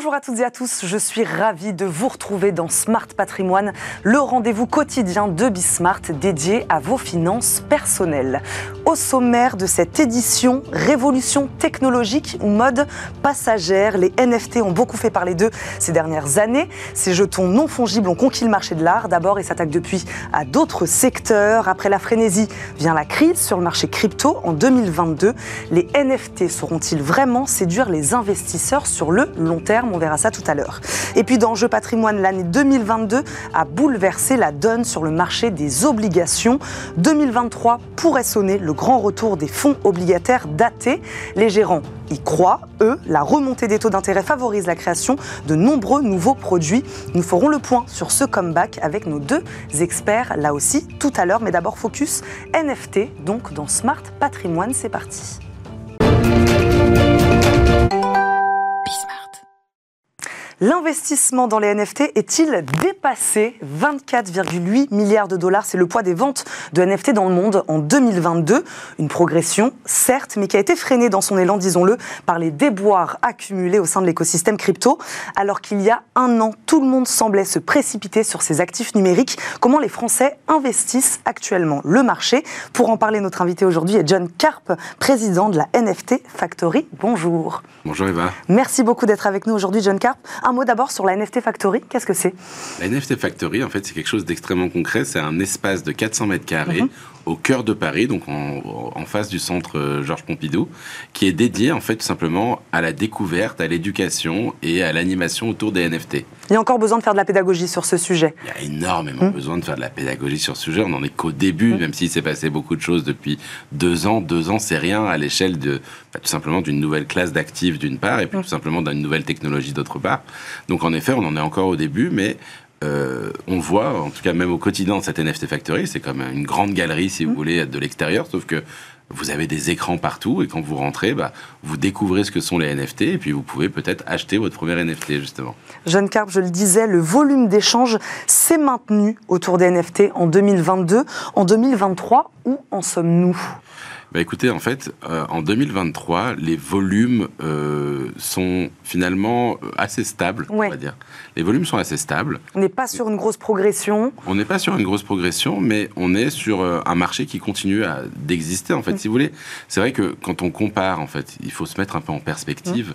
Bonjour à toutes et à tous, je suis ravie de vous retrouver dans Smart Patrimoine, le rendez-vous quotidien de Bismart dédié à vos finances personnelles. Au sommaire de cette édition, révolution technologique ou mode passagère, les NFT ont beaucoup fait parler d'eux ces dernières années. Ces jetons non fongibles ont conquis le marché de l'art d'abord et s'attaquent depuis à d'autres secteurs. Après la frénésie vient la crise sur le marché crypto en 2022. Les NFT sauront-ils vraiment séduire les investisseurs sur le long terme? Verra ça tout à l'heure. Et puis dans Jeu patrimoine, l'année 2022 a bouleversé la donne sur le marché des obligations. 2023 pourrait sonner le grand retour des fonds obligataires datés. Les gérants y croient, eux, la remontée des taux d'intérêt favorise la création de nombreux nouveaux produits. Nous ferons le point sur ce comeback avec nos deux experts, là aussi, tout à l'heure. Mais d'abord, focus NFT, donc dans Smart Patrimoine, c'est parti. L'investissement dans les NFT est-il dépassé? 24,8 milliards de dollars, c'est le poids des ventes de NFT dans le monde en 2022. Une progression, certes, mais qui a été freinée dans son élan, disons-le, par les déboires accumulés au sein de l'écosystème crypto. Alors qu'il y a un an, tout le monde semblait se précipiter sur ces actifs numériques. Comment les Français investissent actuellement le marché? Pour en parler, notre invité aujourd'hui est John Karp, président de la NFT Factory. Bonjour. Bonjour Eva. Merci beaucoup d'être avec nous aujourd'hui, John Karp. Un mot d'abord sur la NFT Factory. Qu'est-ce que c'est? La NFT Factory, en fait, c'est quelque chose d'extrêmement concret. C'est un espace de 400 mètres carrés mhm. au cœur de Paris, donc en, face du centre euh, Georges Pompidou, qui est dédié, en fait, tout simplement à la découverte, à l'éducation et à l'animation autour des NFT. Il y a encore besoin de faire de la pédagogie sur ce sujet. Il y a énormément mhm. besoin de faire de la pédagogie sur ce sujet. On n'en est qu'au début, mhm. même s'il s'est passé beaucoup de choses depuis deux ans. Deux ans, c'est rien à l'échelle de bah, tout simplement d'une nouvelle classe d'actifs d'une part, et puis tout simplement d'une nouvelle technologie d'autre part. Donc en effet, on en est encore au début, mais euh, on voit, en tout cas même au quotidien de cette NFT Factory, c'est comme une grande galerie, si vous mm. voulez, de l'extérieur, sauf que vous avez des écrans partout et quand vous rentrez, bah, vous découvrez ce que sont les NFT et puis vous pouvez peut-être acheter votre premier NFT justement. Jeanne Carp, je le disais, le volume d'échanges s'est maintenu autour des NFT en 2022. En 2023, où en sommes-nous? Bah écoutez, en fait, euh, en 2023, les volumes euh, sont finalement euh, assez stables, on va dire. Les volumes sont assez stables. On n'est pas sur une grosse progression. On n'est pas sur une grosse progression, mais on est sur un marché qui continue d'exister. En fait, mm. si vous voulez, c'est vrai que quand on compare, en fait, il faut se mettre un peu en perspective. Mm.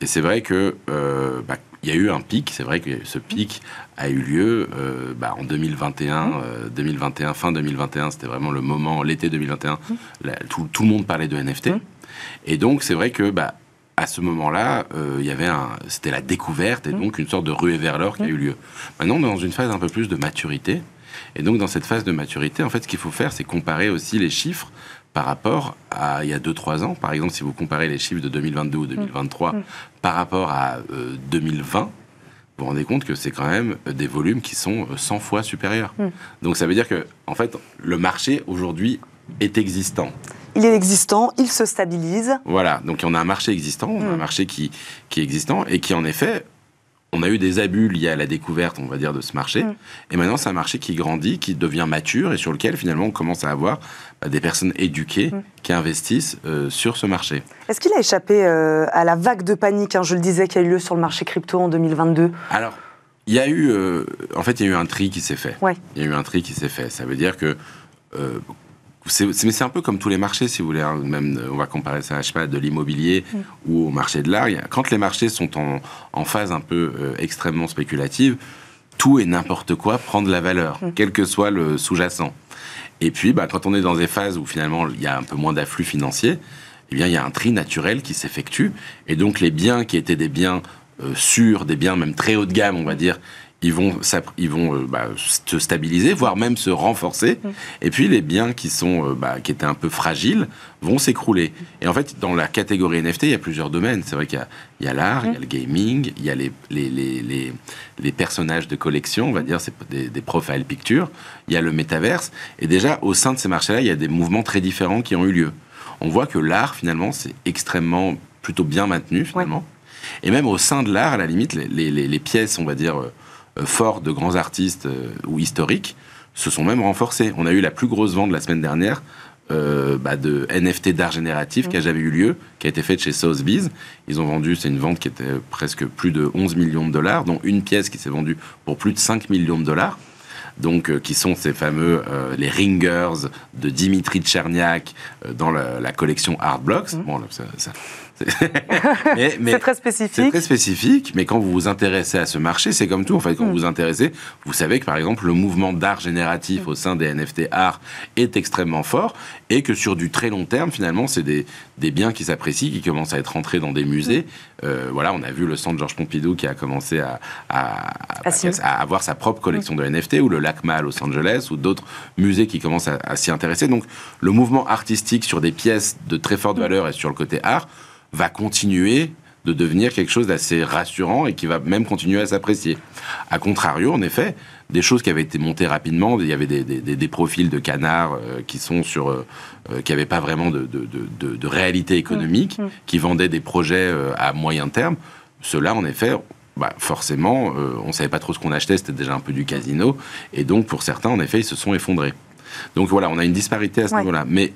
Et c'est vrai que bah, il y a eu un pic, c'est vrai que ce pic a eu lieu euh, bah, en 2021, 2021, euh, fin 2021, c'était vraiment le moment, l'été 2021, tout, le monde parlait de NFT. Et donc c'est vrai que bah, à ce moment-là, euh, il y avait un, c'était la découverte et donc une sorte de ruée vers l'or qui a eu lieu. Maintenant, on est dans une phase un peu plus de maturité. Et donc dans cette phase de maturité, en fait, ce qu'il faut faire, c'est comparer aussi les chiffres par rapport à il y a 2-3 ans. Par exemple, si vous comparez les chiffres de 2022 ou 2023 mm. mm. par rapport à 2020, euh, vous vous rendez compte que c'est quand même des volumes qui sont 100 euh, fois supérieurs. Mm. Donc ça veut dire que, en fait, le marché aujourd'hui est existant. Il est existant, il se stabilise. Voilà, donc on a un marché existant, on a un marché qui, qui est existant et qui en effet on a eu des abus liés à la découverte, on va dire, de ce marché. Mm. Et maintenant, c'est un marché qui grandit, qui devient mature et sur lequel, finalement, on commence à avoir bah, des personnes éduquées mm. qui investissent euh, sur ce marché. Est-ce qu'il a échappé euh, à la vague de panique, hein, je le disais, qui a eu lieu sur le marché crypto en 2022 Alors, il y a eu, euh, en fait, il y a eu un tri qui s'est fait. Il y a eu un tri qui s'est fait. Ça veut dire que mais c'est un peu comme tous les marchés, si vous voulez. Hein. Même, on va comparer ça, je sais pas, de l'immobilier mm. ou au marché de l'art. Quand les marchés sont en, en phase un peu euh, extrêmement spéculative, tout et n'importe quoi prend de la valeur, mm. quel que soit le sous-jacent. Et puis, bah, quand on est dans des phases où finalement il y a un peu moins d'afflux financier, eh bien, il y a un tri naturel qui s'effectue. Et donc, les biens qui étaient des biens euh, sûrs, des biens même très haut de gamme, on va dire, ils vont, ils vont euh, bah, se stabiliser, voire même se renforcer. Mm. Et puis les biens qui sont, euh, bah, qui étaient un peu fragiles, vont s'écrouler. Et en fait, dans la catégorie NFT, il y a plusieurs domaines. C'est vrai qu'il y a l'art, il y a le gaming, il y a les, les, les, les, personnages de collection, on va dire, c'est des, des profile pictures, il y a le métaverse. Et déjà, au sein de ces marchés-là, il y a des mouvements très différents qui ont eu lieu. On voit que l'art, finalement, c'est extrêmement, plutôt bien maintenu, finalement. Et même au sein de l'art, à la limite, les, pièces, on va dire, euh, forts de grands artistes euh, ou historiques se sont même renforcés. On a eu la plus grosse vente la semaine dernière euh, bah, de NFT d'art génératif qui a jamais eu lieu, qui a été faite chez Sotheby's. Ils ont vendu, c'est une vente qui était presque plus de 11 millions de dollars, dont une pièce qui s'est vendue pour plus de 5 millions de dollars donc euh, qui sont ces fameux euh, les ringers de Dimitri Tcherniak dans la, collection Art Blocks. Mmh. Bon, ça, c'est très spécifique. C'est très spécifique, mais quand vous vous intéressez à ce marché, c'est comme tout. En fait, quand mm. vous vous intéressez, vous savez que par exemple, le mouvement d'art génératif au sein des NFT art est extrêmement fort et que sur du très long terme, finalement, c'est des, des, biens qui s'apprécient, qui commencent à être rentrés dans des musées. Mm. Euh, voilà, on a vu le centre Georges Pompidou qui a commencé à, à, à, avoir sa propre collection de NFT, ou le LACMA à Los Angeles, ou d'autres musées qui commencent à, s'y intéresser. Donc, le mouvement artistique sur des pièces de très forte valeur et sur le côté art va continuer de devenir quelque chose d'assez rassurant et qui va même continuer à s'apprécier. A contrario, en effet, des choses qui avaient été montées rapidement, il y avait des, des, profils de canards euh, qui sont sur, euh, euh, qui n'avaient pas vraiment de, de, de, de réalité économique, mmh, mmh. qui vendaient des projets à moyen terme. Cela, en effet, bah, forcément, on ne savait pas trop ce qu'on achetait, c'était déjà un peu du casino, et donc pour certains, en effet, ils se sont effondrés. Donc voilà, on a une disparité à ce niveau-là. Mais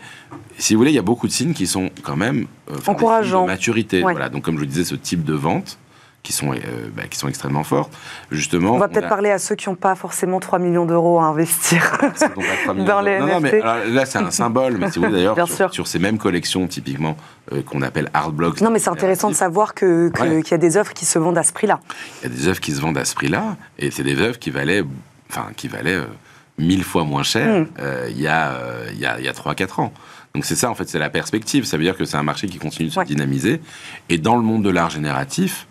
si vous voulez, il y a beaucoup de signes qui sont quand même euh, encourageants. De maturité. Voilà. Donc comme je vous disais, ce type de vente qui sont, euh, bah, qui sont extrêmement fortes. Justement, on va peut-être parler à ceux qui n'ont pas forcément 3 millions d'euros à investir dans les non, mais, là, c'est un symbole, mais si vous d'ailleurs, sur, ces mêmes collections, typiquement, euh, qu'on appelle art blocks. Non, mais c'est intéressant de savoir qu'il que, y a des œuvres qui se vendent à ce prix-là. Il y a des œuvres qui se vendent à ce prix-là, et c'est des œuvres qui valaient, enfin, qui valaient mille fois moins cher mm. euh, il y a, euh, il y a, il y a 3-4 ans. Donc c'est ça, en fait, c'est la perspective. Ça veut dire que c'est un marché qui continue de se dynamiser. Et dans le monde de l'art génératif,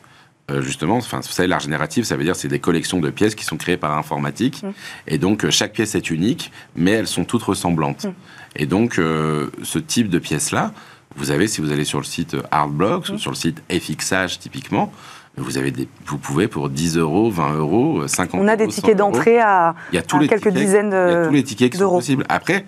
euh, justement, enfin, vous savez, l'art génératif, ça veut dire c'est des collections de pièces qui sont créées par informatique. Mm. Et donc, chaque pièce est unique, mais elles sont toutes ressemblantes. Mm. Et donc, ce type de pièces-là, vous avez, si vous allez sur le site Artblocks ou sur le site FXH typiquement, vous, avez des, vous pouvez pour 10 euros, 20 euros, 50 euros. On a des tickets d'entrée à, il y a tous les quelques dizaines d'euros. Il y a tous les tickets qui sont possibles. Après,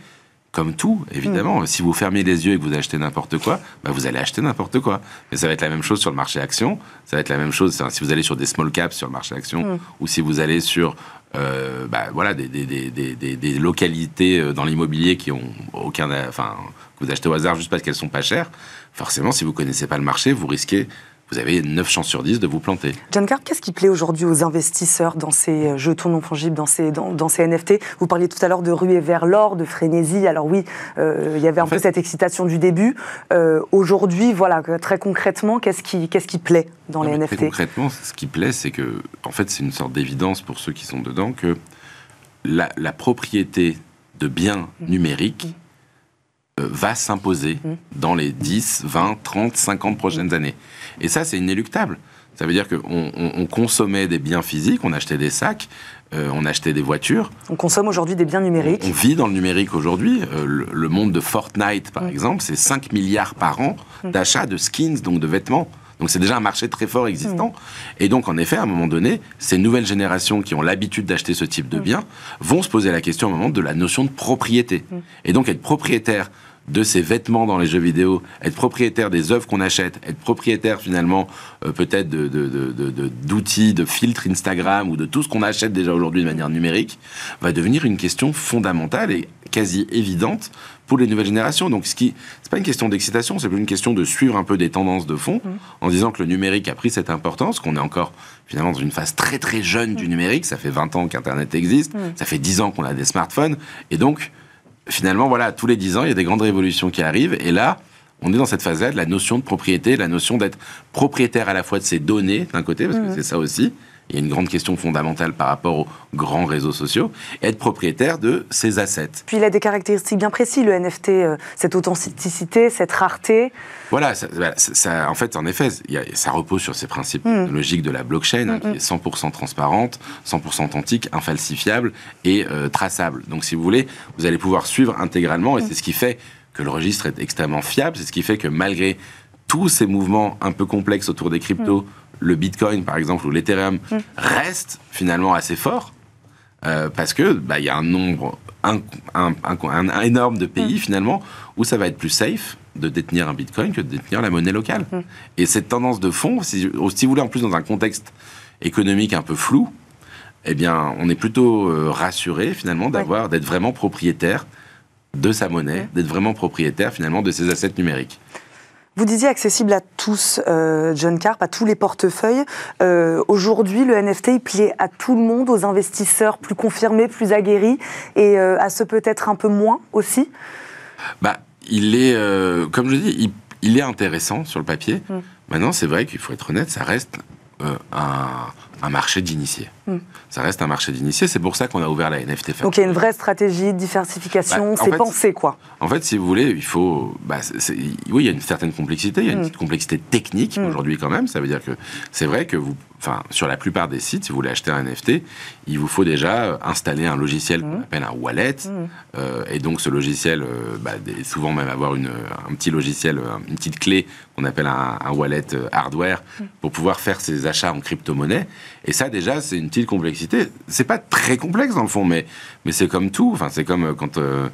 comme tout, évidemment, mm. si vous fermez les yeux et que vous achetez n'importe quoi, bah vous allez acheter n'importe quoi. Mais ça va être la même chose sur le marché action. Ça va être la même chose si vous allez sur des small caps sur le marché action mm. ou si vous allez sur euh, bah, voilà, des, des, des, des, localités euh, dans l'immobilier qui ont aucun, enfin, que vous achetez au hasard juste parce qu'elles sont pas chères. Forcément, si vous connaissez pas le marché, vous risquez vous avez 9 chances sur 10 de vous planter. John Card, qu'est-ce qui plaît aujourd'hui aux investisseurs dans ces euh, jetons non fongibles, dans ces, dans, ces NFT Vous parliez tout à l'heure de ruée vers l'or, de frénésie. Alors oui, euh, il y avait un peu cette excitation du début. Euh, aujourd'hui, voilà, très concrètement, qu'est-ce qui, qu'est-ce qui plaît dans les NFT Très concrètement, ce qui plaît, c'est que, en fait, c'est une sorte d'évidence pour ceux qui sont dedans que la, propriété de biens mmh. numériques. Euh, va s'imposer mmh. dans les 10, 20, 30, 50 prochaines années. Et ça, c'est inéluctable. Ça veut dire qu'on on, consommait des biens physiques, on achetait des sacs, euh, on achetait des voitures. On consomme aujourd'hui des biens numériques. On, vit dans le numérique aujourd'hui. Euh, le, monde de Fortnite, par mmh. exemple, c'est 5 milliards par an mmh. d'achats de skins, donc de vêtements. Donc c'est déjà un marché très fort existant. Et donc en effet, à un moment donné, ces nouvelles générations qui ont l'habitude d'acheter ce type de biens vont se poser la question un moment de la notion de propriété. Et donc être propriétaire de ses vêtements dans les jeux vidéo, être propriétaire des œuvres qu'on achète, être propriétaire finalement euh, peut-être d'outils, de, de, filtres Instagram ou de tout ce qu'on achète déjà aujourd'hui de manière numérique, va devenir une question fondamentale et quasi évidente pour les nouvelles générations. Donc, ce qui, c'est pas une question d'excitation, c'est plus une question de suivre un peu des tendances de fond, mmh. en disant que le numérique a pris cette importance, qu'on est encore finalement dans une phase très très jeune du mmh. numérique. Ça fait 20 ans qu'Internet existe, mmh. ça fait 10 ans qu'on a des smartphones, et donc finalement, voilà, tous les dix ans, il y a des grandes révolutions qui arrivent. Et là, on est dans cette phase-là de la notion de propriété, la notion d'être propriétaire à la fois de ses données, d'un côté, parce que mhm. c'est ça aussi. Il y a une grande question fondamentale par rapport aux grands réseaux sociaux, être propriétaire de ses assets. Puis il a des caractéristiques bien précises, le NFT, euh, cette authenticité, cette rareté. Voilà, ça, en fait, en effet, ça repose sur ces principes mm. logiques de la blockchain, hein, qui est 100% transparente, 100% authentique, infalsifiable et euh, traçable. Donc, si vous voulez, vous allez pouvoir suivre intégralement, et c'est ce qui fait que le registre est extrêmement fiable, c'est ce qui fait que malgré tous ces mouvements un peu complexes autour des cryptos. Le Bitcoin, par exemple, ou l'Ethereum, reste finalement assez fort. Euh, parce que bah, y a un nombre un, un, énorme de pays finalement où ça va être plus safe de détenir un bitcoin que de détenir la monnaie locale. Mm. Et cette tendance de fond, si, vous voulez, en plus dans un contexte économique un peu flou, eh bien, on est plutôt euh, rassuré finalement d'avoir, d'être vraiment propriétaire de sa monnaie, d'être vraiment propriétaire finalement de ses assets numériques. Vous disiez accessible à tous, euh, John Carp, à tous les portefeuilles. Euh, aujourd'hui, le NFT, il plaît à tout le monde, aux investisseurs plus confirmés, plus aguerris, et euh, à ceux peut-être un peu moins aussi bah, Il est, comme je dis, il, est intéressant sur le papier. Mm. Maintenant, c'est vrai qu'il faut être honnête, ça reste un, un marché d'initiés. Hmm. Ça reste un marché d'initiés, c'est pour ça qu'on a ouvert la NFT Factory. Donc il y a une vraie stratégie de diversification, bah, c'est pensé quoi En fait, si vous voulez, il faut. Bah, oui, il y a une certaine complexité, il y a une hmm. complexité technique hmm. aujourd'hui quand même. Ça veut dire que c'est vrai que vous. Enfin, sur la plupart des sites, si vous voulez acheter un NFT, il vous faut déjà installer un logiciel qu'on appelle un wallet. Euh, et donc ce logiciel, euh, bah, souvent même avoir une, un petit logiciel, une petite clé qu'on appelle un, un wallet euh, hardware pour pouvoir faire ses achats en crypto-monnaie. Et ça, déjà, c'est une petite complexité. C'est pas très complexe dans le fond, mais, mais c'est comme tout. Enfin, c'est comme euh, quand. Euh, euh,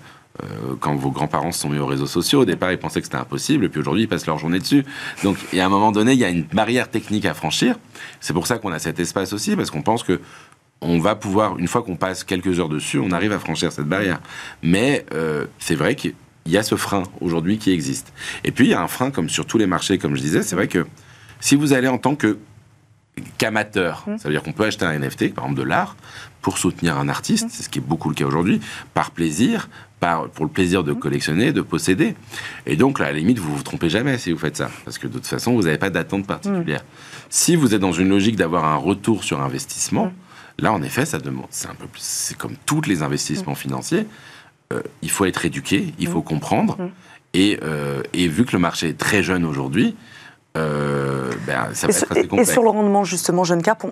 quand vos grands-parents se sont mis aux réseaux sociaux, au départ, ils pensaient que c'était impossible, et puis aujourd'hui, ils passent leur journée dessus. Donc, il y a un moment donné, il y a une barrière technique à franchir. C'est pour ça qu'on a cet espace aussi, parce qu'on pense que on va pouvoir, une fois qu'on passe quelques heures dessus, on arrive à franchir cette barrière. Mais c'est vrai qu'il y a ce frein aujourd'hui qui existe. Et puis, il y a un frein, comme sur tous les marchés, comme je disais, c'est vrai que si vous allez en tant que qu'amateur. Mmh. Ça veut dire qu'on peut acheter un NFT, par exemple de l'art, pour soutenir un artiste, mmh. c'est ce qui est beaucoup le cas aujourd'hui, par plaisir, par, pour le plaisir de mmh. collectionner, de posséder. Et donc, là, à la limite, vous vous trompez jamais si vous faites ça, parce que de toute façon, vous n'avez pas d'attente particulière. Si vous êtes dans une logique d'avoir un retour sur investissement, là, en effet, ça demande, c'est un peu plus, c'est comme tous les investissements financiers, euh, il faut être éduqué, il faut comprendre, et, euh, et vu que le marché est très jeune aujourd'hui, euh, ben, ça et, être et, sur le rendement, justement, Jeune Cap,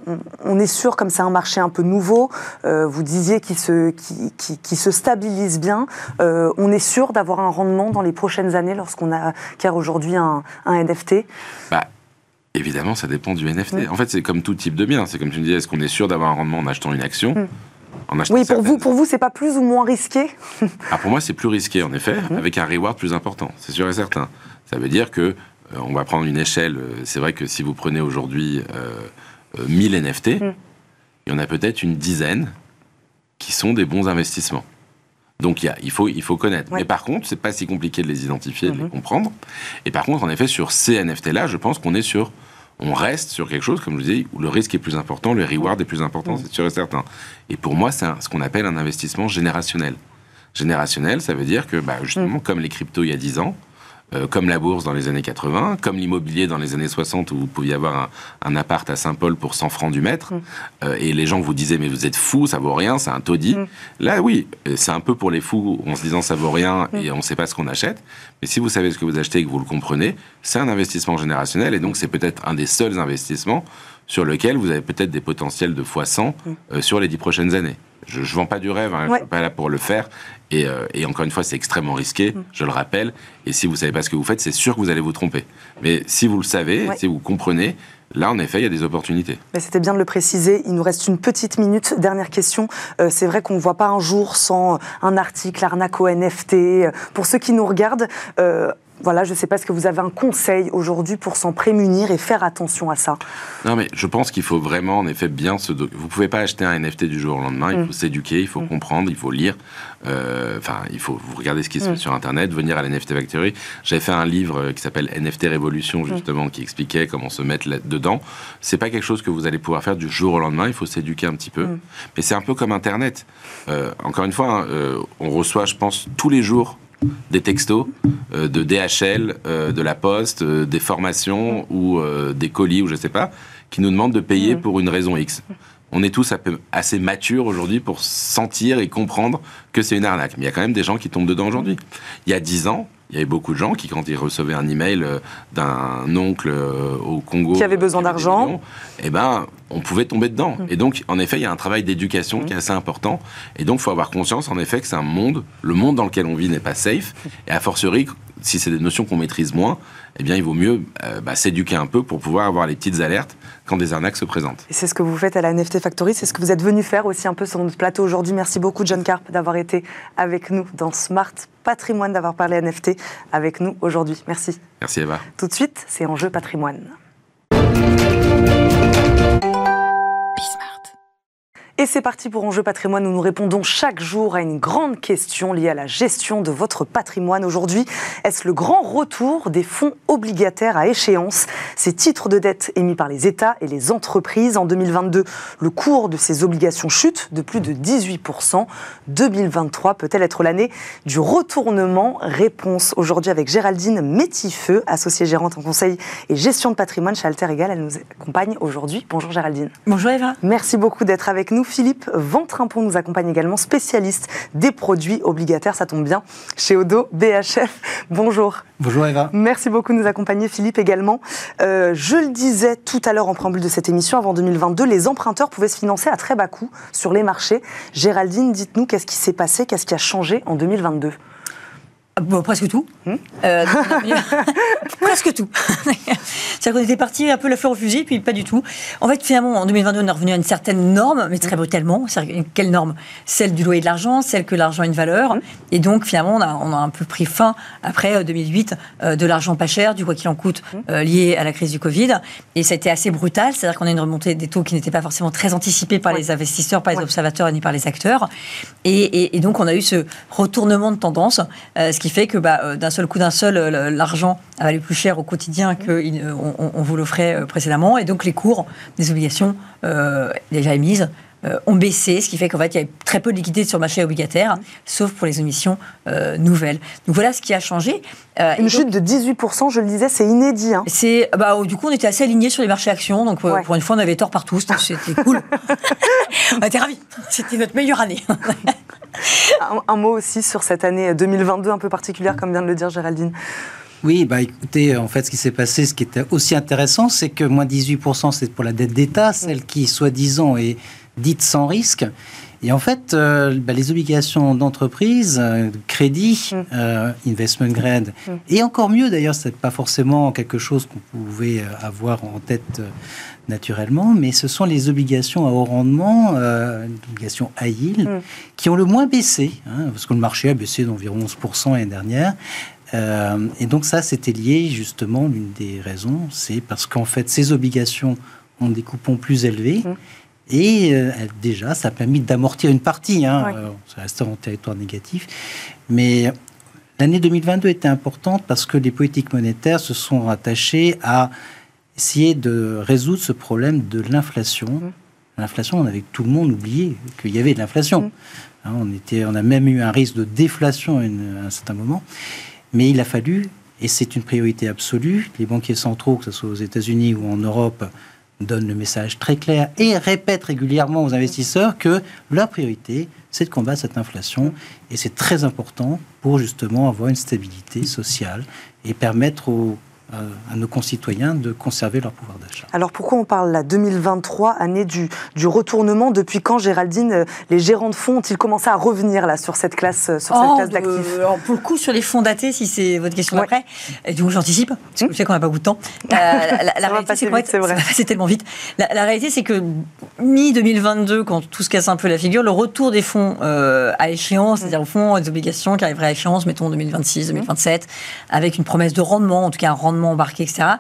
on, est sûr, comme c'est un marché un peu nouveau, euh, vous disiez qu'il se, qui, qui, se stabilise bien, euh, on est sûr d'avoir un rendement dans les prochaines années lorsqu'on a car aujourd'hui un, un, NFT bah, Évidemment, ça dépend du NFT. Mm. En fait, c'est comme tout type de bien. C'est comme tu me disais, est-ce qu'on est sûr d'avoir un rendement en achetant une action? Mm. Oui, pour vous, pour vous, c'est pas plus ou moins risqué? Ah, Pour moi, c'est plus risqué, en effet, mm. avec un reward plus important. C'est sûr et certain. Ça veut dire que on va prendre une échelle. Euh, c'est vrai que si vous prenez aujourd'hui 1000 euh, NFT, mm. il y en a peut-être une dizaine qui sont des bons investissements. Donc il, faut, il faut connaître. Mais par contre, c'est pas si compliqué de les identifier, de les mm-hmm. comprendre. Et par contre, en effet, sur ces NFT-là, je pense qu'on est sur, on reste sur quelque chose, comme je vous disais, où le risque est plus important, le reward est plus important, mm. c'est sûr et certain. Et pour moi, c'est ce qu'on appelle un investissement générationnel. Générationnel, ça veut dire que, bah, justement, mm. comme les cryptos il y a 10 ans, euh, comme la bourse dans les années 80, comme l'immobilier dans les années 60 où vous pouviez avoir un, appart à Saint-Paul pour 100 francs du mètre, mm. euh, et les gens vous disaient mais vous êtes fou, ça vaut rien, c'est un taudis. Mm. Là oui, euh, c'est un peu pour les fous en se disant ça vaut rien mm. et on ne sait pas ce qu'on achète. Mais si vous savez ce que vous achetez et que vous le comprenez, c'est un investissement générationnel et donc c'est peut-être un des seuls investissements sur lequel vous avez peut-être des potentiels de fois 100 sur les 10 prochaines années. Je ne vends pas du rêve, hein, je ne suis pas là pour le faire. Euh, et, encore une fois, c'est extrêmement risqué, mm. je le rappelle. Et si vous ne savez pas ce que vous faites, c'est sûr que vous allez vous tromper. Mais si vous le savez, si vous comprenez, Là, en effet, il y a des opportunités. C'était bien de le préciser. Il nous reste une petite minute. Dernière question. Euh, c'est vrai qu'on ne voit pas un jour sans un article arnaque NFT. Pour ceux qui nous regardent, euh, voilà, je ne sais pas, est-ce que vous avez un conseil aujourd'hui pour s'en prémunir et faire attention à ça Non, mais je pense qu'il faut vraiment, en effet, bien se... Vous ne pouvez pas acheter un NFT du jour au lendemain, il mm. faut s'éduquer, il faut mm. comprendre, il faut lire, euh, enfin, il faut vous regarder ce qui se fait mm. sur Internet, venir à la NFT Factory. J'avais fait un livre qui s'appelle NFT Révolution, justement, qui expliquait comment se mettre là-dedans. C'est pas quelque chose que vous allez pouvoir faire du jour au lendemain, il faut s'éduquer un petit peu. Mais c'est un peu comme Internet. Euh, encore une fois, hein, euh, on reçoit, je pense, tous les jours des textos euh, de DHL, euh, de la Poste, euh, des formations ou des colis ou je sais pas, qui nous demandent de payer mm. pour une raison X. On est tous assez matures aujourd'hui pour sentir et comprendre que c'est une arnaque. Mais il y a quand même des gens qui tombent dedans aujourd'hui. Il y a dix ans, il y avait beaucoup de gens qui, quand ils recevaient un email d'un oncle au Congo, qui avait besoin d'argent, eh ben, on pouvait tomber dedans. Mmh. Et donc, en effet, il y a un travail d'éducation qui est mmh. assez important. Et donc, il faut avoir conscience, en effet, que c'est un monde, le monde dans lequel on vit n'est pas safe. Et a fortiori, si c'est des notions qu'on maîtrise moins, eh bien, il vaut mieux euh, bah, s'éduquer un peu pour pouvoir avoir les petites alertes quand des arnaques se présentent. Et c'est ce que vous faites à la NFT Factory, c'est ce que vous êtes venu faire aussi un peu sur notre plateau aujourd'hui. Merci beaucoup, John Carp, d'avoir été avec nous dans Smart Patrimoine, d'avoir parlé NFT avec nous aujourd'hui. Merci. Merci, Eva. Tout de suite, c'est Enjeu Patrimoine. Et c'est parti pour Enjeu patrimoine où nous répondons chaque jour à une grande question liée à la gestion de votre patrimoine. Aujourd'hui, est-ce le grand retour des fonds obligataires à échéance? Ces titres de dette émis par les États et les entreprises en 2022, le cours de ces obligations chute de plus de 18%. 2023 peut-elle être l'année du retournement? Réponse aujourd'hui avec Géraldine Métifeux, associée gérante en conseil et gestion de patrimoine chez Alter Egal. Elle nous accompagne aujourd'hui. Bonjour Géraldine. Bonjour Eva. Merci beaucoup d'être avec nous. Philippe Ventrimpon nous accompagne également, spécialiste des produits obligataires. Ça tombe bien, chez Odo BHF. Bonjour. Bonjour Eva. Merci beaucoup de nous accompagner, Philippe également. Euh, je le disais tout à l'heure en préambule de cette émission, avant 2022, les emprunteurs pouvaient se financer à très bas coût sur les marchés. Géraldine, dites-nous qu'est-ce qui s'est passé, qu'est-ce qui a changé en 2022 Bon, presque tout. Hmm euh, presque tout. C'est-à-dire qu'on était parti un peu la fleur au fusil, puis pas du tout. En fait, finalement, en 2022, on est revenu à une certaine norme, mais très brutalement. Quelle norme? Celle du loyer de l'argent, celle que l'argent a une valeur. Hmm Et donc, finalement, on a, on a, un peu pris fin, après 2008, euh, euh, de l'argent pas cher, du quoi qu'il en coûte, hmm lié à la crise du Covid. Et ça a été assez brutal, c'est-à-dire qu'on a une remontée des taux qui n'était pas forcément très anticipée par les investisseurs, par les observateurs, ni par les acteurs. Et, et, donc, on a eu ce retournement de tendance, ce qui fait que bah, euh, d'un seul coup d'un seul, euh, l'argent a valu plus cher au quotidien qu'on euh, on vous l'offrait précédemment. Et donc les cours des obligations déjà émises ont baissé, ce qui fait qu'en fait, il y a très peu de liquidités sur le marché obligataire, sauf pour les émissions nouvelles. Donc voilà ce qui a changé. Une chute de 18%, je le disais, c'est inédit. Hein. C'est, bah, du coup, on était assez alignés sur les marchés actions, donc pour une fois, on avait tort partout, c'était cool. on était ravis, c'était notre meilleure année. un, mot aussi sur cette année 2022 un peu particulière, comme vient de le dire Géraldine. Oui, bah écoutez, en fait, ce qui s'est passé, ce qui était aussi intéressant, c'est que moins 18%, c'est pour la dette d'État, celle qui, soi-disant, est dite sans risque. Et en fait, euh, bah, les obligations d'entreprise, euh, crédit, mm. euh, investment grade, mm. et encore mieux d'ailleurs, c'est pas forcément quelque chose qu'on pouvait avoir en tête naturellement, mais ce sont les obligations à haut rendement, euh, obligations à yield, mm. qui ont le moins baissé, hein, parce que le marché a baissé d'environ 11% l'année dernière. Euh, et donc ça, c'était lié justement, l'une des raisons, c'est parce qu'en fait, ces obligations ont des coupons plus élevés. Et euh, déjà, ça a permis d'amortir une partie. Hein, ça reste en territoire négatif. Mais l'année 2022 était importante parce que les politiques monétaires se sont rattachées à essayer de résoudre ce problème de l'inflation. Mmh. L'inflation, on avait tout le monde oublié qu'il y avait de l'inflation. Mmh. Hein, on, était, on a même eu un risque de déflation à, un certain moment. Mais il a fallu, et c'est une priorité absolue, les banquiers centraux, que ce soit aux États-Unis ou en Europe, donnent le message très clair et répètent régulièrement aux investisseurs que leur priorité, c'est de combattre cette inflation. Et c'est très important pour justement avoir une stabilité sociale et permettre aux à nos concitoyens de conserver leur pouvoir d'achat. Alors pourquoi on parle là 2023, année du, du retournement? Depuis quand, Géraldine, euh, les gérants de fonds ont-ils commencé à revenir là sur cette classe, euh, sur cette oh, classe d'actifs? euh, Pour le coup, sur les fonds datés, si c'est votre question d'après, et du coup j'anticipe, parce que je sais qu'on n'a pas beaucoup de temps. la, réalité, c'est vrai. C'est tellement vite. La, réalité, c'est que mi-2022, quand tout se casse un peu la figure, le retour des fonds à échéance, c'est-à-dire au fond des obligations qui arriveraient à échéance, mettons 2026, 2027, avec une promesse de rendement, en tout cas un rendement embarqué, etc.,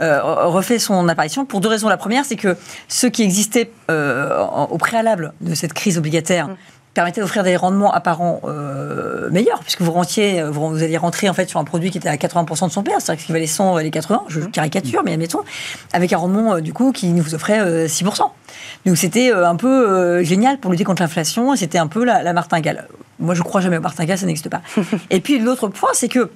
euh, refait son apparition pour deux raisons. La première, c'est que ce qui existait euh, au préalable de cette crise obligataire mm. permettait d'offrir des rendements apparents euh, meilleurs, puisque vous rentiez, vous, alliez rentrer en fait sur un produit qui était à 80% de son père, c'est-à-dire qu'il valait 100 les 80, je mm. caricature, mais admettons, avec un rendement du coup qui vous offrait 6%. Donc c'était un peu génial pour lutter contre l'inflation, c'était un peu la, la martingale. Moi je crois jamais au martingale, ça n'existe pas. et puis l'autre point, c'est que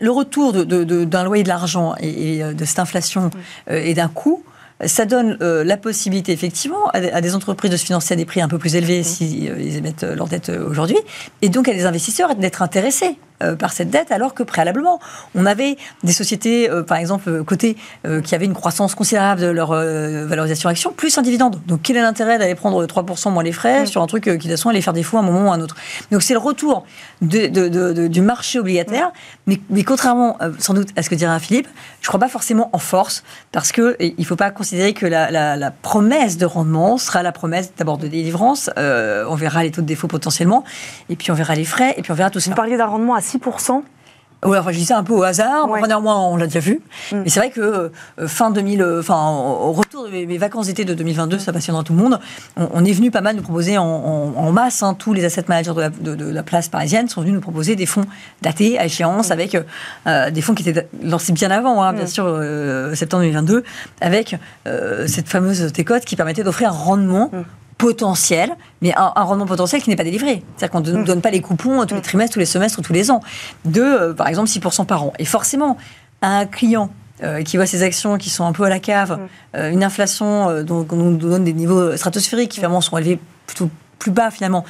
le retour d'un loyer de l'argent et, euh, de cette inflation euh, et d'un coût, ça donne euh, la possibilité effectivement à, des entreprises de se financer à des prix un peu plus élevés s'ils si, émettent leur dette aujourd'hui, et donc à des investisseurs d'être intéressés euh, par cette dette, alors que préalablement, on avait des sociétés, euh, par exemple, euh, cotées, qui avaient une croissance considérable de leur valorisation action, plus un dividende. Donc, quel est l'intérêt d'aller prendre 3% moins les frais mm. sur un truc qui, de toute façon, allait faire défaut à un moment ou à un autre? Donc, c'est le retour du marché obligataire, mm. mais, contrairement, sans doute, à ce que dirait Philippe, je ne crois pas forcément en force, parce qu'il ne faut pas considérer que la, promesse de rendement sera la promesse d'abord de délivrance, on verra les taux de défaut potentiellement, et puis on verra les frais, et puis on verra tout ça. Vous parliez d'un rendement à 6% Oui, enfin, je dis ça un peu au hasard. Ouais. Néanmoins, on l'a déjà vu. Mm. Mais c'est vrai que euh, fin 2000, euh, enfin, au retour de mes, vacances d'été de 2022, ça passionnera tout le monde. On, est venu pas mal nous proposer en, masse, hein, tous les asset managers de la, place parisienne sont venus nous proposer des fonds datés à échéance mm. avec euh, des fonds qui étaient lancés bien avant, hein, bien mm. sûr, septembre 2022, avec cette fameuse T-cote qui permettait d'offrir un rendement potentiel, mais un, rendement potentiel qui n'est pas délivré. C'est-à-dire qu'on ne nous donne pas les coupons tous les trimestres, tous les semestres ou tous les ans, de, euh, par exemple, 6% par an. Et forcément, un client euh, qui voit ses actions qui sont un peu à la cave, euh, une inflation dont on nous donne des niveaux stratosphériques qui finalement sont élevés plutôt plus bas finalement,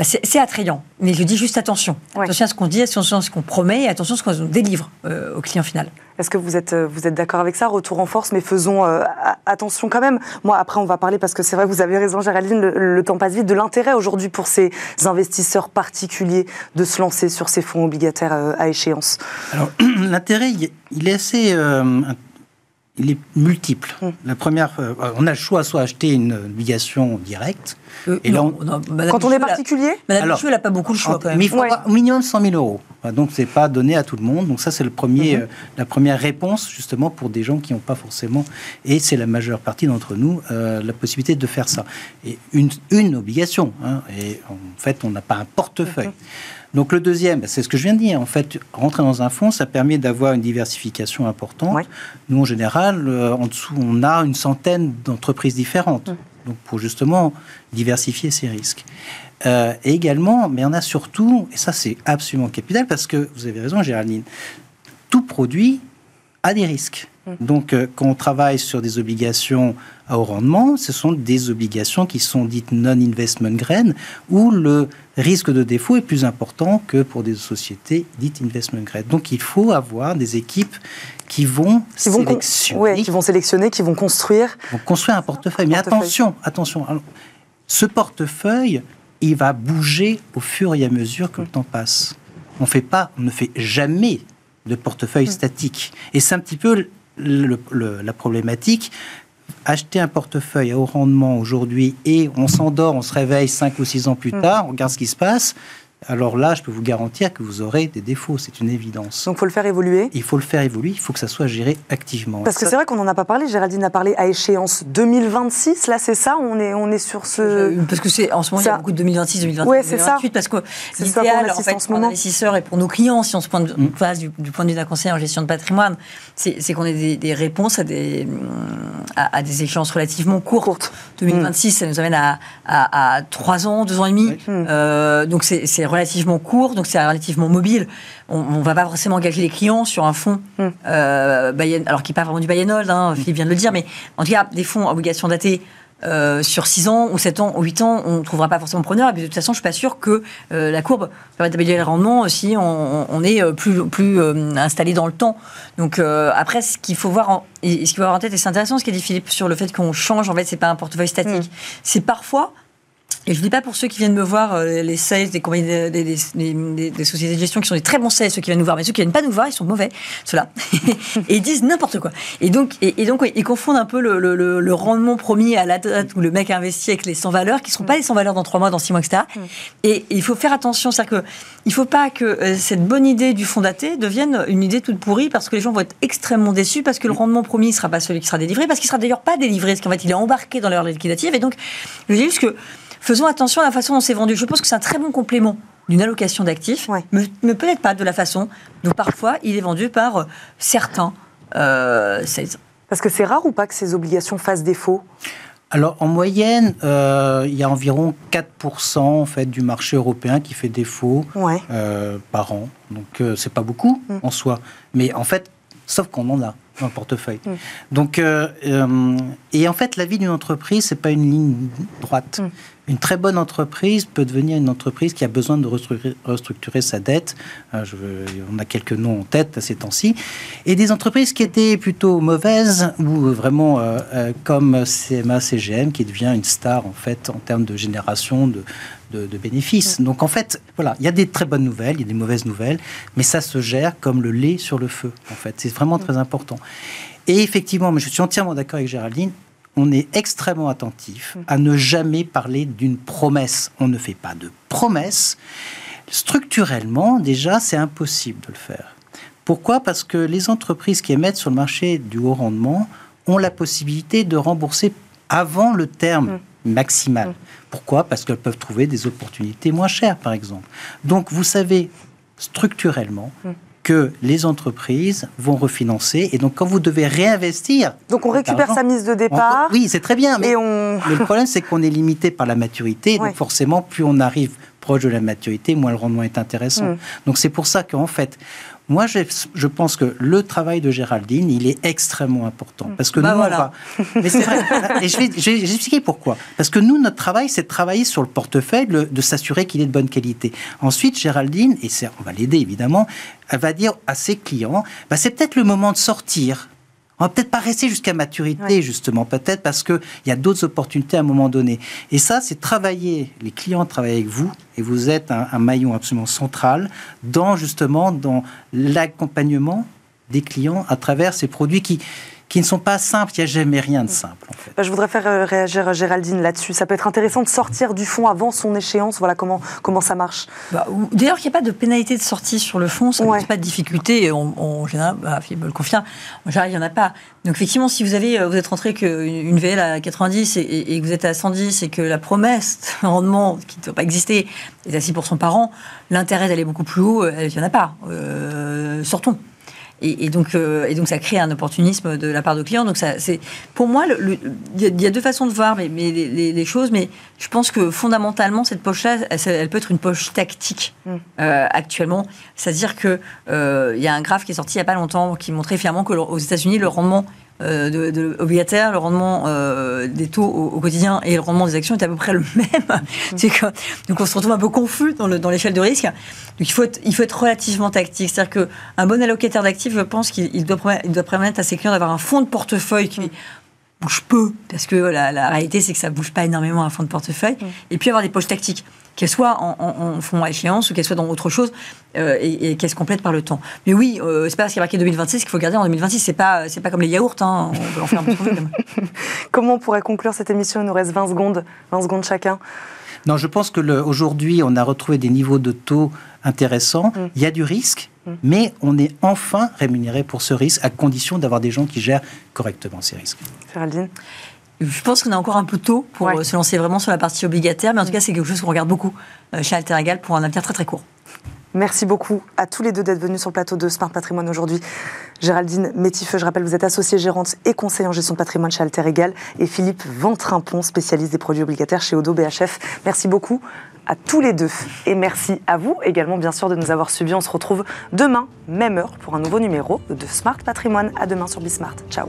bah, c'est attrayant. Mais je dis juste attention. Attention à ce qu'on dit, attention à ce qu'on promet et attention à ce qu'on délivre au client final. Est-ce que vous êtes, euh, vous êtes d'accord avec ça? Retour en force, mais faisons euh, attention quand même. Moi, après, on va parler, parce que c'est vrai, vous avez raison, Géraldine, le, temps passe vite, de l'intérêt aujourd'hui pour ces investisseurs particuliers de se lancer sur ces fonds obligataires euh, à échéance? Alors, l'intérêt, il est assez il est multiple. Hum. La première, on a le choix soit acheter une obligation directe. Et là, quand on est particulier, Madame elle n'a pas beaucoup le choix quand même. Mais il faut au minimum 100 000 euros. Donc c'est pas donné à tout le monde. Donc ça c'est le premier, mhm. euh, la première réponse justement pour des gens qui n'ont pas forcément, et c'est la majeure partie d'entre nous, euh, la possibilité de faire ça. Et une, une obligation. Hein, et en fait on n'a pas un portefeuille. Mhm. Donc le deuxième, c'est ce que je viens de dire. En fait, rentrer dans un fonds, ça permet d'avoir une diversification importante. Nous, en général, euh, en dessous, on a une centaine d'entreprises différentes. Mhm. Donc pour justement diversifier ces risques. Euh, et également, mais on a surtout, et ça c'est absolument capital parce que vous avez raison Géraldine, tout produit a des risques. Mm. Donc euh, quand on travaille sur des obligations à haut rendement, ce sont des obligations qui sont dites non-investment grade, où le risque de défaut est plus important que pour des sociétés dites investment grade. Donc il faut avoir des équipes qui vont sélectionner. qui vont sélectionner, qui vont construire. Vont construire un portefeuille. Mais attention, attention. ce portefeuille, il va bouger au fur et à mesure que le temps passe. On fait pas, on ne fait jamais de portefeuille mm. statique. Et c'est un petit peu la problématique. Acheter un portefeuille à haut rendement aujourd'hui et on s'endort, on se réveille 5 ou 6 ans plus mm. tard, on regarde ce qui se passe, alors là, je peux vous garantir que vous aurez des défauts, c'est une évidence. Donc il faut le faire évoluer Il faut le faire évoluer, il faut que ça soit géré activement. Parce que c'est vrai qu'on n'en a pas parlé, Géraldine a parlé à échéance 2026, là c'est ça on est, on est sur ce... Parce que c'est en ce moment, il y a beaucoup de 2026, 2027, ouais, 2028, parce que l'idéal, en fait, pour l'investisseur et pour nos clients, si on se pointe de, mm. du, point de vue d'un conseiller en gestion de patrimoine, c'est qu'on ait des, réponses à des, à, des échéances relativement courtes. 2026, ça nous amène à, à, 3 ans, 2 ans et demi. Euh, donc c'est relativement court, donc c'est relativement mobile. On ne va pas forcément engager les clients sur un fonds, hmm. euh, alors qui n'est pas vraiment du buy hein, Philippe vient de le dire, mais en tout cas, des fonds obligations datées euh, sur 6 ans ou 7 ans ou 8 ans, on ne trouvera pas forcément preneur. Et de toute façon, je ne suis pas sûr que euh, la courbe permette d'améliorer le rendement si on, est plus, plus installé dans le temps. Donc après, ce qu'il faut voir en, et ce qu'il faut avoir en tête, et c'est intéressant ce qu'a dit Philippe sur le fait qu'on change, en fait, c'est pas un portefeuille statique. Hmm. C'est parfois et je ne dis pas pour ceux qui viennent me voir, euh, les sales des, des, sociétés de gestion qui sont des très bons sales, ceux qui viennent nous voir, mais ceux qui viennent pas nous voir, ils sont mauvais, ceux-là. et ils disent n'importe quoi. Et donc, et, donc ils confondent un peu le, rendement promis à la date où le mec a investi avec les 100 valeurs, qui ne seront pas les 100 valeurs dans 3 mois, dans 6 mois, etc. Mm. Et, il faut faire attention, c'est-à-dire qu'il ne faut pas que euh, cette bonne idée du fonds daté devienne une idée toute pourrie, parce que les gens vont être extrêmement déçus, parce que le rendement promis ne sera pas celui qui sera délivré, parce qu'il sera d'ailleurs pas délivré, parce qu'en fait, il est embarqué dans leur liquidative. Et donc, je dis juste que faisons attention à la façon dont c'est vendu. Je pense que c'est un très bon complément d'une allocation d'actifs, mais, peut-être pas de la façon dont parfois il est vendu par euh, certains euh, Parce que c'est rare ou pas que ces obligations fassent défaut? Alors en moyenne, euh, il y a environ 4% en fait du marché européen qui fait défaut par an. Donc c'est pas beaucoup mm. en soi, mais en fait, sauf qu'on en a dans le portefeuille. Mm. Donc et en fait, la vie d'une entreprise, c'est pas une ligne droite. Mm. Une très bonne entreprise peut devenir une entreprise qui a besoin de restructurer, sa dette. Euh, je, on a quelques noms en tête à ces temps-ci. Et des entreprises qui étaient plutôt mauvaises, ou vraiment euh, euh, comme CMA, CGM, qui devient une star en fait en termes de génération de, de, bénéfices. Donc en fait, voilà, il y a des très bonnes nouvelles, il y a des mauvaises nouvelles, mais ça se gère comme le lait sur le feu. En fait, c'est vraiment très important. Et effectivement, mais je suis entièrement d'accord avec Géraldine, on est extrêmement attentif à ne jamais parler d'une promesse. On ne fait pas de promesse. Structurellement, déjà, c'est impossible de le faire. Pourquoi? Parce que les entreprises qui émettent sur le marché du haut rendement ont la possibilité de rembourser avant le terme mm. maximal. Mm. Pourquoi? Parce qu'elles peuvent trouver des opportunités moins chères, par exemple. Donc, vous savez structurellement mm. Que les entreprises vont refinancer et donc quand vous devez réinvestir. Donc on récupère sa mise de départ. oui, c'est très bien, mais, le problème c'est qu'on est limité par la maturité, donc forcément plus on arrive proche de la maturité, moins le rendement est intéressant. Donc c'est pour ça qu'en fait, moi, je, pense que le travail de Géraldine, il est extrêmement important. Mm. Parce que bah nous, voilà. Mais c'est vrai. Et je vais, expliquer pourquoi. Parce que nous, notre travail, c'est de travailler sur le portefeuille, de s'assurer qu'il est de bonne qualité. Ensuite, Géraldine, et on va l'aider évidemment, elle va dire à ses clients, bah, c'est peut-être le moment de sortir on va peut-être pas rester jusqu'à maturité, justement, peut-être parce qu'il y a d'autres opportunités à un moment donné. Et ça, c'est travailler, les clients travaillent avec vous, et vous êtes un, un maillon absolument central dans, justement, dans l'accompagnement des clients à travers ces produits qui, qui ne sont pas simples. Il n'y a jamais rien de simple. En fait. Bah, je voudrais faire euh, réagir euh, Géraldine là-dessus. Ça peut être intéressant de sortir du fonds avant son échéance. Voilà comment, comment ça marche. Bah, D'ailleurs, il n'y a pas de pénalité de sortie sur le fonds. Ça ne pose pas de difficulté. En, général, bah, Philippe me le confirme, en général, il n'y en a pas. Donc effectivement, si vous, avez, euh, vous êtes rentré qu'une VL à 90 et, que vous êtes à 110 et que la promesse de rendement qui ne doit pas exister est à 6% par an, l'intérêt d'aller beaucoup plus haut, il n'y en a pas. sortons. Et, donc, euh, et donc, ça crée un opportunisme de la part de clients. Donc, ça, c'est, pour moi, il y, a deux façons de voir mais, mais les, choses, mais je pense que fondamentalement, cette poche-là, elle, peut être une poche tactique mm. euh, actuellement. C'est-à-dire qu'il euh, il y a un graphe qui est sorti il n'y a pas longtemps qui montrait fièrement qu'aux États-Unis, le rendement euh, de, obligataire, le rendement euh, des taux au, quotidien et le rendement des actions est à peu près le même. que, donc on se retrouve un peu confus dans, l'échelle de risque. Donc il faut être, il faut être relativement tactique. C'est-à-dire qu'un bon allocataire d'actifs, je pense qu'il doit, il doit permettre à ses clients d'avoir un fonds de portefeuille qui bouge peu, parce que la, réalité c'est que ça bouge pas énormément un fonds de portefeuille, et puis avoir des poches tactiques qu'elle soit en, en, fonds à échéance ou qu'elle soit dans autre chose euh, et, qu'elle se complète par le temps. Mais oui, euh, c'est pas parce qu'il y a marqué 2026 qu'il faut garder en 2026. C'est pas, c'est pas comme les yaourts. Hein. On peut en faire un peu Comment on pourrait conclure cette émission Il nous reste 20 secondes, 20 secondes chacun. Non, je pense que aujourd'hui, on a retrouvé des niveaux de taux intéressants. Mm. Il y a du risque, mm. mais on est enfin rémunéré pour ce risque à condition d'avoir des gens qui gèrent correctement ces risques. Géraldine? Je pense qu'on est encore un peu tôt pour euh, se lancer vraiment sur la partie obligataire, mais en tout cas, c'est quelque chose qu'on regarde beaucoup euh, chez Alter Egal pour un avenir très très court. Merci beaucoup à tous les deux d'être venus sur le plateau de Smart Patrimoine aujourd'hui. Géraldine Métifeux, je rappelle, vous êtes associée gérante et conseiller en gestion de patrimoine chez Alter Egal, et Philippe Ventrimpon, spécialiste des produits obligataires chez Odo BHF. Merci beaucoup à tous les deux. Et merci à vous également, bien sûr, de nous avoir suivis. On se retrouve demain, même heure, pour un nouveau numéro de Smart Patrimoine. À demain sur Bismart. Ciao.